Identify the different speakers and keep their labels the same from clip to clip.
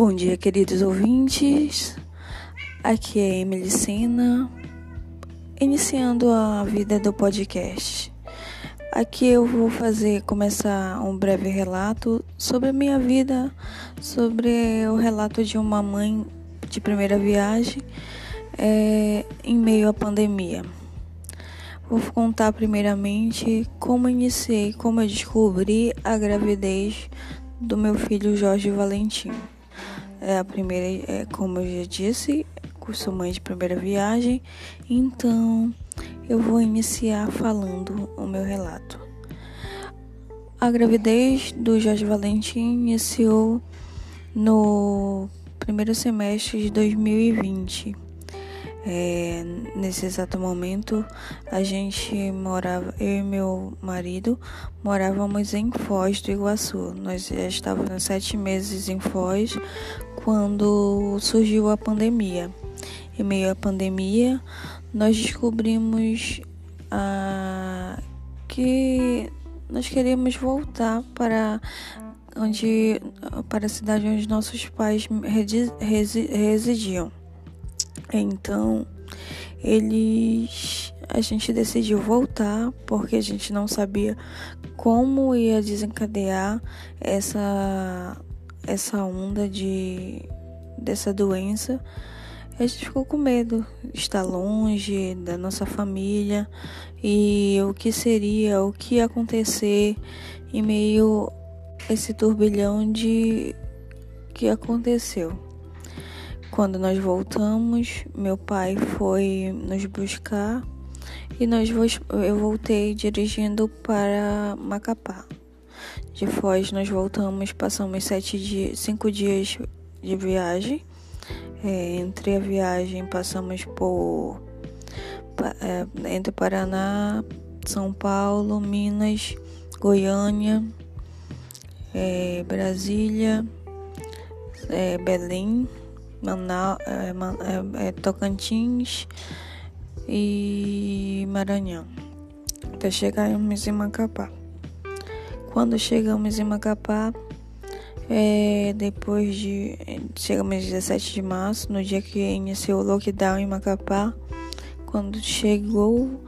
Speaker 1: Bom dia, queridos ouvintes. Aqui é Emily Sena, iniciando a vida do podcast. Aqui eu vou fazer começar um breve relato sobre a minha vida, sobre o relato de uma mãe de primeira viagem é, em meio à pandemia. Vou contar primeiramente como iniciei, como eu descobri a gravidez do meu filho Jorge Valentim. É a primeira, é, como eu já disse, curso mãe de primeira viagem, então eu vou iniciar falando o meu relato. A gravidez do Jorge Valentim iniciou no primeiro semestre de 2020. É, nesse exato momento, a gente morava, eu e meu marido morávamos em Foz do Iguaçu. Nós já estávamos sete meses em Foz quando surgiu a pandemia. Em meio à pandemia, nós descobrimos ah, que nós queríamos voltar para onde para a cidade onde nossos pais residiam. Então, eles a gente decidiu voltar porque a gente não sabia como ia desencadear essa essa onda de dessa doença. A gente ficou com medo de estar longe da nossa família e o que seria, o que ia acontecer em meio a esse turbilhão de que aconteceu. Quando nós voltamos, meu pai foi nos buscar e nós eu voltei dirigindo para Macapá. De Foz nós voltamos, passamos sete dias, cinco dias de viagem. É, entre a viagem passamos por é, entre Paraná, São Paulo, Minas, Goiânia, é, Brasília, é, Belém Manaus, é, é, é, Tocantins e Maranhão, até chegarmos em Macapá. Quando chegamos em Macapá, é, depois de. Chegamos 17 de março, no dia que iniciou o lockdown em Macapá. Quando chegou,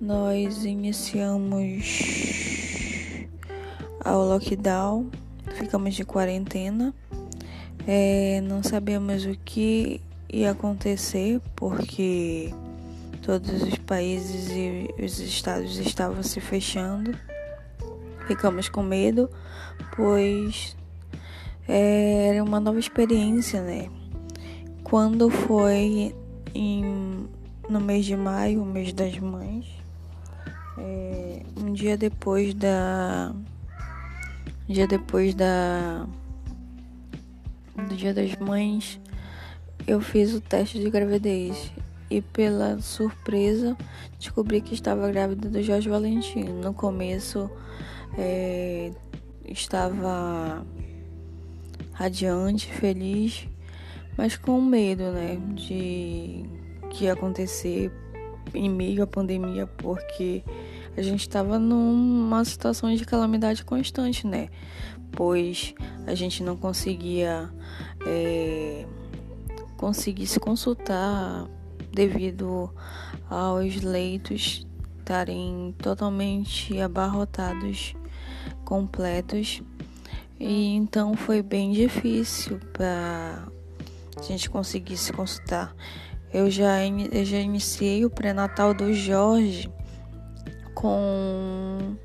Speaker 1: nós iniciamos ao lockdown, ficamos de quarentena. É, não sabíamos o que ia acontecer porque todos os países e os estados estavam se fechando. Ficamos com medo, pois é, era uma nova experiência, né? Quando foi em, no mês de maio, o mês das mães, é, um dia depois da. Um dia depois da do Dia das Mães, eu fiz o teste de gravidez e, pela surpresa, descobri que estava grávida do Jorge Valentim. No começo, é, estava radiante, feliz, mas com medo, né, de que ia acontecer em meio à pandemia, porque a gente estava numa situação de calamidade constante, né? Pois a gente não conseguia é, conseguir se consultar devido aos leitos estarem totalmente abarrotados, completos. E então foi bem difícil para a gente conseguir se consultar. Eu já, eu já iniciei o pré-natal do Jorge com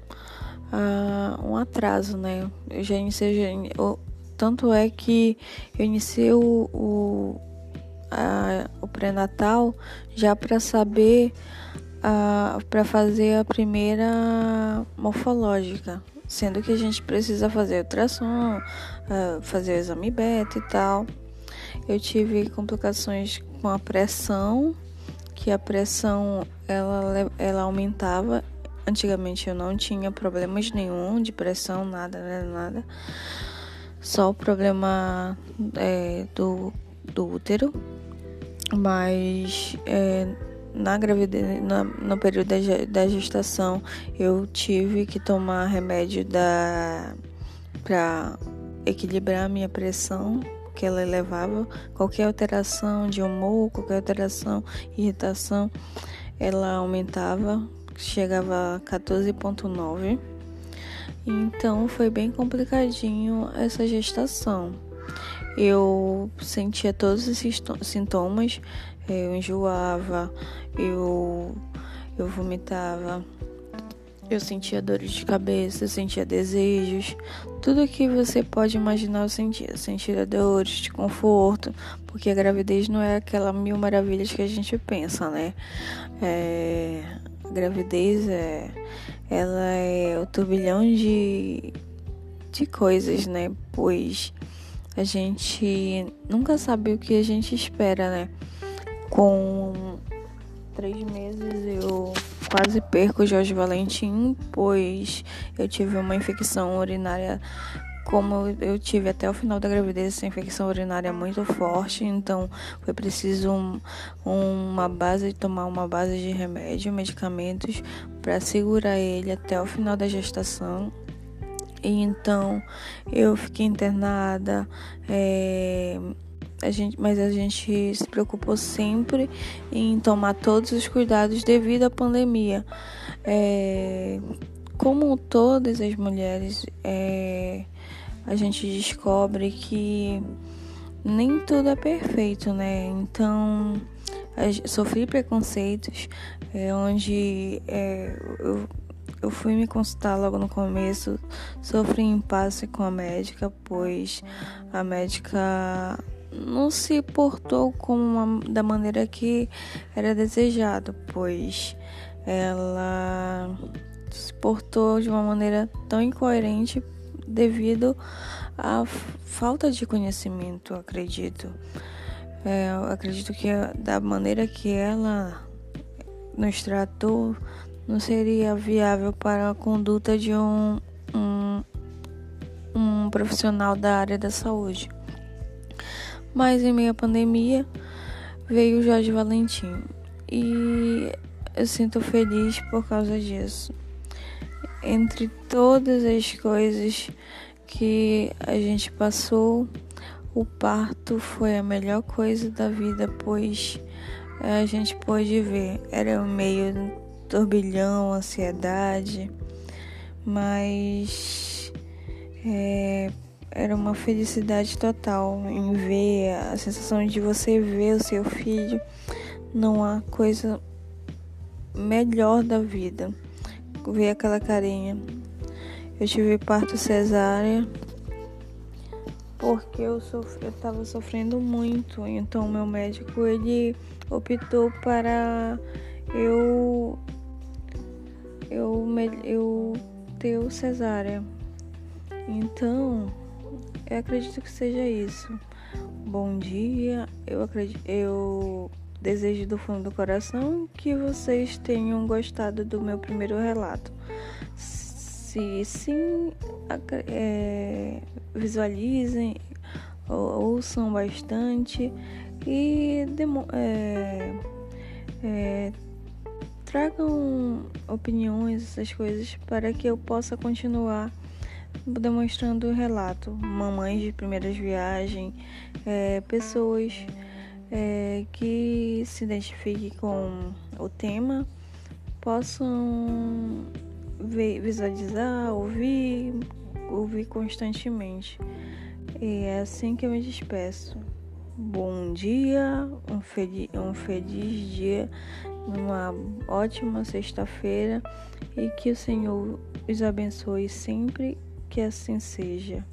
Speaker 1: uh, um atraso, né? Eu já iniciei, eu, tanto é que eu iniciei o, o, o pré-natal já para saber, para fazer a primeira morfológica, sendo que a gente precisa fazer ultrassom, uh, fazer o exame beta e tal. Eu tive complicações com a pressão, que a pressão ela, ela aumentava Antigamente eu não tinha problemas nenhum de pressão, nada, nada, nada. Só o problema é, do, do útero. Mas é, na gravidez, na, no período da, da gestação, eu tive que tomar remédio da para equilibrar a minha pressão, que ela levava, qualquer alteração de humor, qualquer alteração, irritação, ela aumentava, chegava a 14,9. Então foi bem complicadinho essa gestação. Eu sentia todos esses sintomas, eu enjoava, eu, eu vomitava, eu sentia dores de cabeça, sentia desejos, tudo que você pode imaginar eu sentia. Eu sentia dores de conforto, porque a gravidez não é aquela mil maravilhas que a gente pensa, né? É, gravidez é, ela é o turbilhão de, de coisas, né? Pois a gente nunca sabe o que a gente espera, né? Com três meses eu quase perco o Jorge Valentim, pois eu tive uma infecção urinária. Como eu tive até o final da gravidez essa infecção urinária muito forte, então foi preciso um, uma base, tomar uma base de remédio, medicamentos para segurar ele até o final da gestação. E então eu fiquei internada. É, a gente, mas a gente se preocupou sempre em tomar todos os cuidados devido à pandemia. É, como todas as mulheres, é, a gente descobre que nem tudo é perfeito, né? Então, sofri preconceitos, é, onde é, eu, eu fui me consultar logo no começo, sofri impasse com a médica, pois a médica não se portou como uma, da maneira que era desejado, pois ela se portou de uma maneira tão incoerente devido à falta de conhecimento, acredito. É, acredito que da maneira que ela nos tratou não seria viável para a conduta de um, um, um profissional da área da saúde. Mas em meio à pandemia veio o Jorge Valentim e eu sinto feliz por causa disso. Entre todas as coisas que a gente passou, o parto foi a melhor coisa da vida, pois a gente pôde ver. Era meio turbilhão, ansiedade, mas é, era uma felicidade total em ver a sensação de você ver o seu filho. Não há coisa melhor da vida. Ver aquela carinha. Eu tive parto cesárea porque eu sofri, eu tava sofrendo muito. Então meu médico ele optou para eu eu eu ter o cesárea. Então, eu acredito que seja isso. Bom dia. Eu acredito, eu desejo do fundo do coração que vocês tenham gostado do meu primeiro relato. Se sim, é, visualizem, ouçam bastante e é, é, tragam opiniões, essas coisas, para que eu possa continuar demonstrando o relato. Mamães de primeiras viagens, é, pessoas é, que se identifiquem com o tema possam visualizar, ouvir, ouvir constantemente. E é assim que eu me despeço. Bom dia, um feliz, um feliz dia, uma ótima sexta-feira e que o Senhor os abençoe sempre que assim seja.